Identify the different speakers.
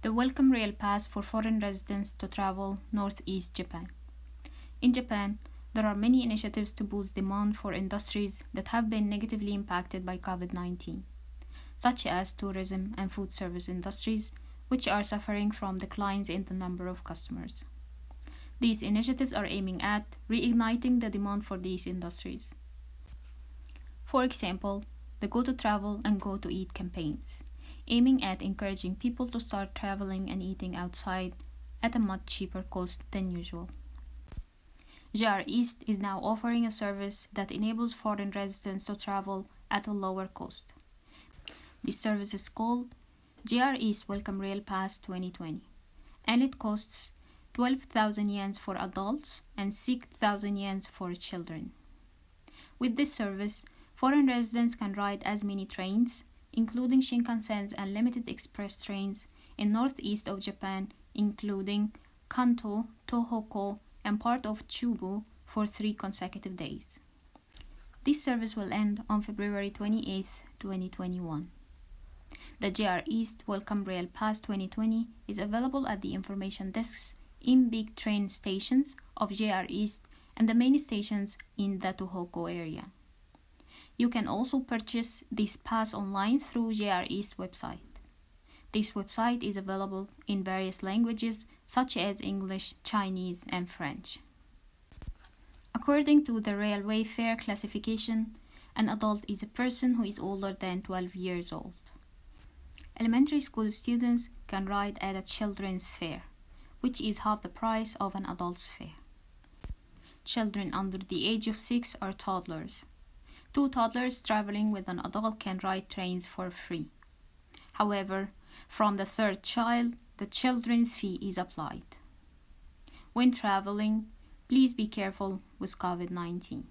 Speaker 1: the Welcome Rail Pass for foreign residents to travel Northeast Japan. In Japan, there are many initiatives to boost demand for industries that have been negatively impacted by COVID 19, such as tourism and food service industries, which are suffering from declines in the number of customers. These initiatives are aiming at reigniting the demand for these industries. For example, the Go to Travel and Go to Eat campaigns, aiming at encouraging people to start traveling and eating outside at a much cheaper cost than usual. JR East is now offering a service that enables foreign residents to travel at a lower cost. This service is called JR East Welcome Rail Pass 2020, and it costs 12,000 yen for adults and 6,000 yen for children. With this service, foreign residents can ride as many trains, including Shinkansen's and limited express trains, in northeast of Japan, including Kanto, Tohoku, and part of Chubu for three consecutive days. This service will end on February 28, 2021. The JR East Welcome Rail Pass 2020 is available at the information desks in big train stations of JR East and the main stations in the Tohoku area. You can also purchase this pass online through JR East website. This website is available in various languages such as English, Chinese, and French. According to the railway fare classification, an adult is a person who is older than 12 years old. Elementary school students can ride at a children's fare which is half the price of an adult's fare. Children under the age of six are toddlers. Two toddlers traveling with an adult can ride trains for free. However, from the third child, the children's fee is applied. When traveling, please be careful with COVID 19.